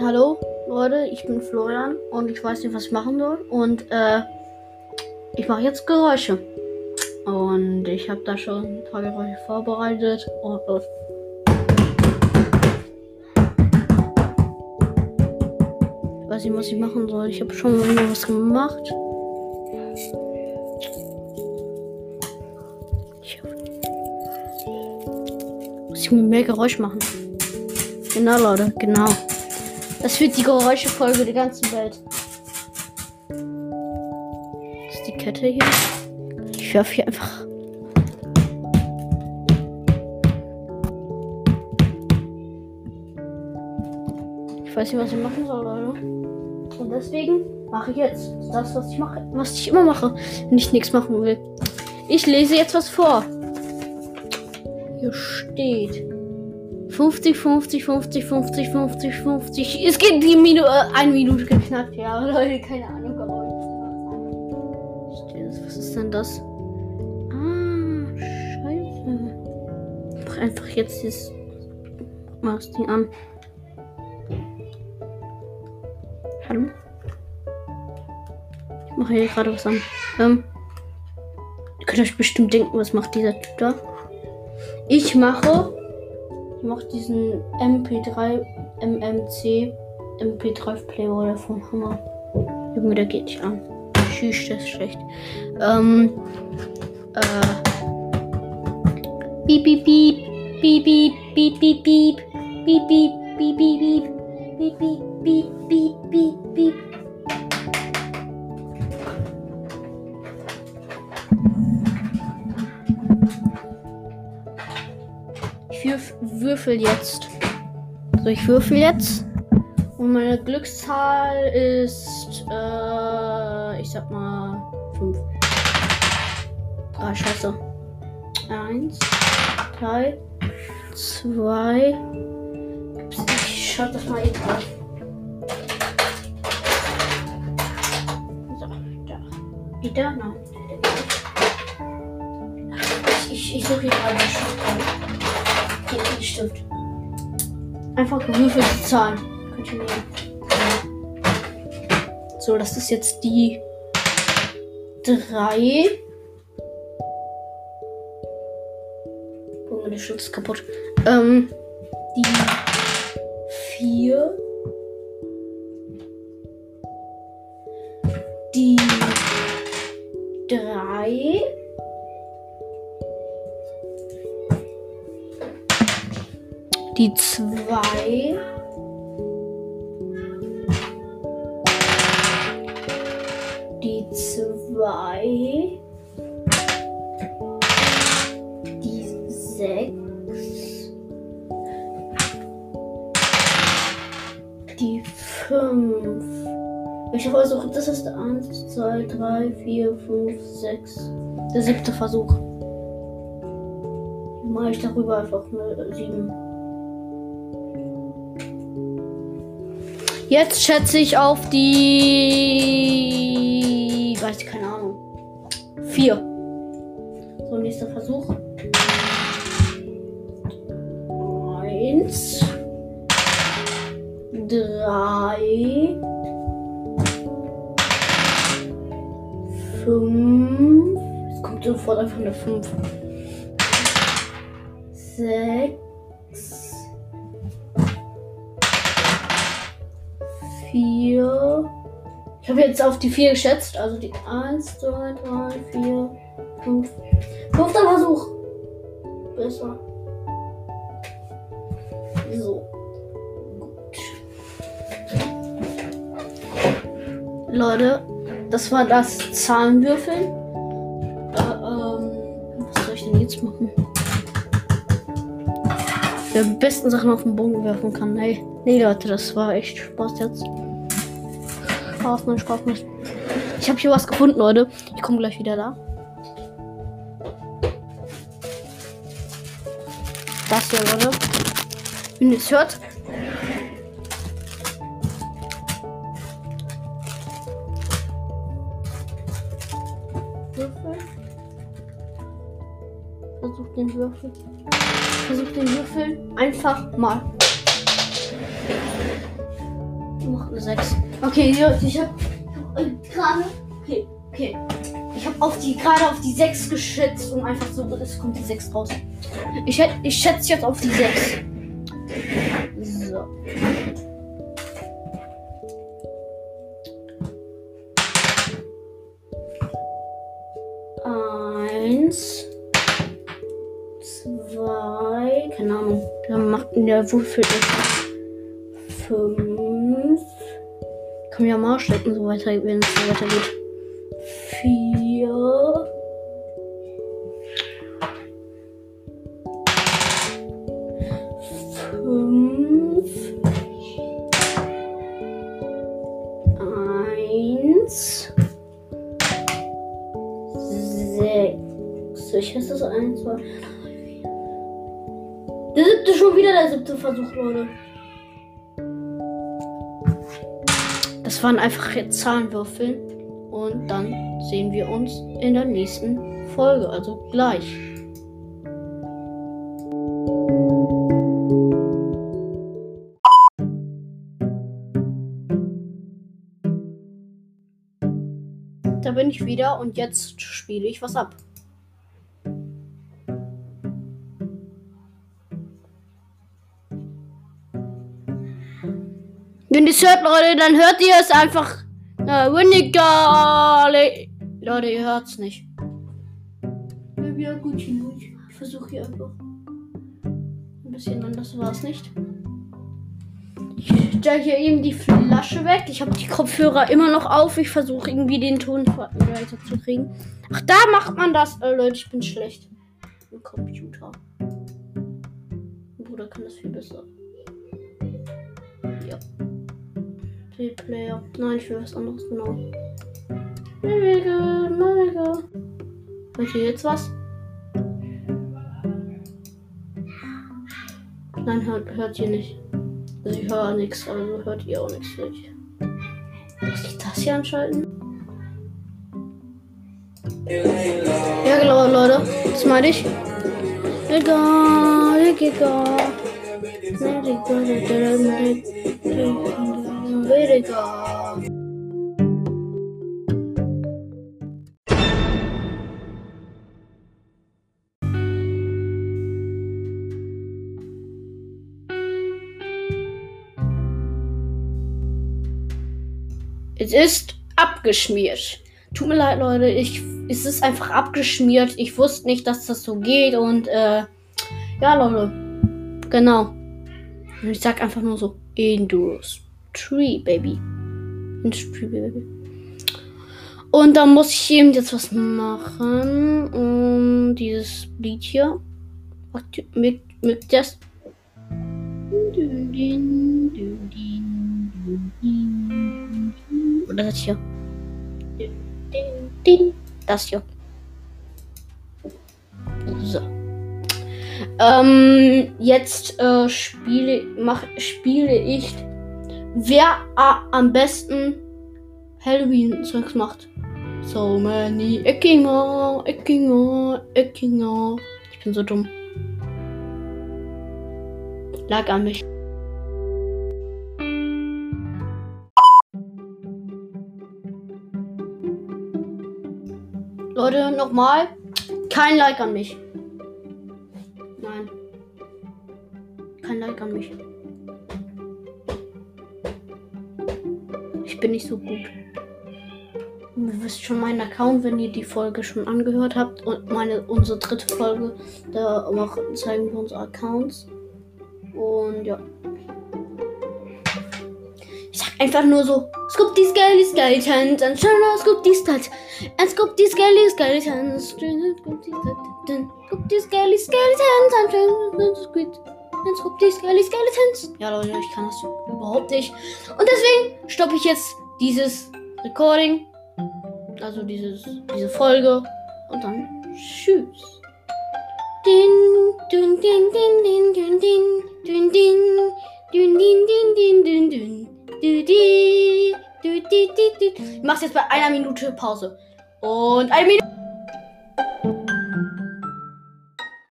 Hallo Leute, ich bin Florian und ich weiß nicht, was ich machen soll. Und äh, ich mache jetzt Geräusche. Und ich habe da schon ein paar Geräusche vorbereitet. Und los. Ich weiß nicht, was ich machen soll. Ich habe schon mal was gemacht. Ich muss mehr Geräusch machen. Genau, Leute, genau. Das wird die Geräuschefolge der ganzen Welt. Das ist die Kette hier. Ich werfe hier einfach. Ich weiß nicht, was ich machen soll, Leute. Und deswegen mache ich jetzt das, was ich mache, was ich immer mache, wenn ich nichts machen will. Ich lese jetzt was vor. Hier steht 50, 50, 50, 50, 50, 50. Es geht die Minu äh, eine Minute geknackt. Ja, Leute, keine Ahnung. Was ist denn das? Ah, scheiße. Mach einfach jetzt dieses mal das Ding an. Hallo? Ich mache hier gerade was an. Ähm, ihr könnt euch bestimmt denken, was macht dieser Typ da? Ich mache ich mache diesen MP3 MMC MP3 Player oder vom Hammer. Junge, der geht nicht an. Tschüss, das ist schlecht. Ähm. Äh. Piep, piep, piep. Piep, piep, piep, piep, piep. Piep, piep, piep, piep, piep. Piep, piep, piep, piep. Würfel jetzt. So, ich würfel jetzt. Und meine Glückszahl ist, äh, ich sag mal, 5. Ah, scheiße. Eins, drei, zwei. Ich schau das mal eben auf. So, da. Geht der? Nein. Ich, ich, ich suche hier gerade Hier, den Stift. Einfach gewürfelte Zahlen. Könnt ihr nehmen. So, das ist jetzt die 3. Oh, meine Schutz ist kaputt. Ähm, die 4. die zwei. Die zwei. Die sechs. Die fünf. Ich versuche, das ist eins, zwei, drei, vier, fünf, sechs. Der siebte Versuch. Mache ich darüber einfach nur sieben. Jetzt schätze ich auf die. Weiß ich keine Ahnung. Vier. So, nächster Versuch. Eins. Drei. Fünf. Es kommt sofort einfach eine Fünf. Sechs. Vier. Ich habe jetzt auf die vier geschätzt. Also die 1, 2, 3, 4, 5. Fünfter Versuch. Besser. So. Gut. Leute, das war das Zahlenwürfeln. Äh, ähm, was soll ich denn jetzt machen? Die besten Sachen auf den Boden werfen kann. Hey, nee, Leute, das war echt Spaß jetzt. Spaß, nein, Spaß nicht. Ich habe hier was gefunden, Leute. Ich komme gleich wieder da. Das hier, Leute. Wenn ihr es hört. Versuch den Würfel. Versuch den Würfel einfach mal. mache eine 6. Okay, ich habe ich hab, gerade. Okay, okay. Ich habe auf die gerade auf die 6 geschätzt und einfach so, es kommt die 6 raus. Ich, ich schätze jetzt auf die 6. So. Der Würfel Fünf. Kann ja mal stecken, so weiter, wenn es so weitergeht. Vier. Fünf. Eins. Sechs. Ich hasse das eins, zwei. Der siebte schon wieder der siebte Versuch, Leute. Das waren einfach jetzt Zahlenwürfel. Und dann sehen wir uns in der nächsten Folge. Also gleich. Da bin ich wieder und jetzt spiele ich was ab. Wenn ihr es hört, Leute, dann hört ihr es einfach. Na, Winniger. Leute, ihr hört es nicht. Ja, gut, Ich versuche hier einfach. Ein bisschen anders war es nicht. Ich stelle hier eben die Flasche weg. Ich habe die Kopfhörer immer noch auf. Ich versuche irgendwie den Ton weiter zu kriegen. Ach, da macht man das. Äh, Leute, ich bin schlecht. Im Computer. Bruder kann das viel besser. Player. Nein, ich will was anderes, genau. Mega, mega. Hört ihr jetzt was? Nein, hört, hört ihr nicht. Also ich höre nichts, also hört ihr auch nichts. Muss ich das hier anschalten? Ja genau, Leute. Das meine ich. Egal, egal. Egal. Es ist abgeschmiert. Tut mir leid, Leute. Ich, es ist einfach abgeschmiert. Ich wusste nicht, dass das so geht. Und äh, ja, Leute. Genau. Ich sag einfach nur so: Industry, Baby. Industry, Baby. Und da muss ich eben jetzt was machen. Um dieses Lied hier. Mit, mit das. Oder das hier. Das hier. So. Ähm, jetzt äh, spiele, mach, spiele ich, wer am besten Halloween-Songs macht. So many Eckinger, Eckinger, Eckinger. Ich bin so dumm. Lag an mich. Leute, nochmal. Kein Like an mich. Nein. Kein Like an mich. Bin nicht so gut. Ihr wisst schon meinen Account, wenn ihr die Folge schon angehört habt. Und meine, unsere dritte Folge. Da machen, zeigen wir unsere Accounts. Und ja. Ich sag einfach nur so, Scoop die Skelly Skeletons and Shadow Scoop die Stats and Scoop die Skelly Skeletons Scoop die Skelly Skeletons and Scoop die Skelly Skeletons jetzt guckt die Skelly Skeletons. Ja, Leute, ich kann das überhaupt nicht. Und deswegen stoppe ich jetzt dieses Recording. Also dieses, diese Folge. Und dann tschüss. Din, dün, din, din, din, dün, din, dün, din, dün, din, din, din, dün, dün, dü, di, dü, di, di, di. Ich mach's jetzt bei einer Minute Pause. Und eine Minute.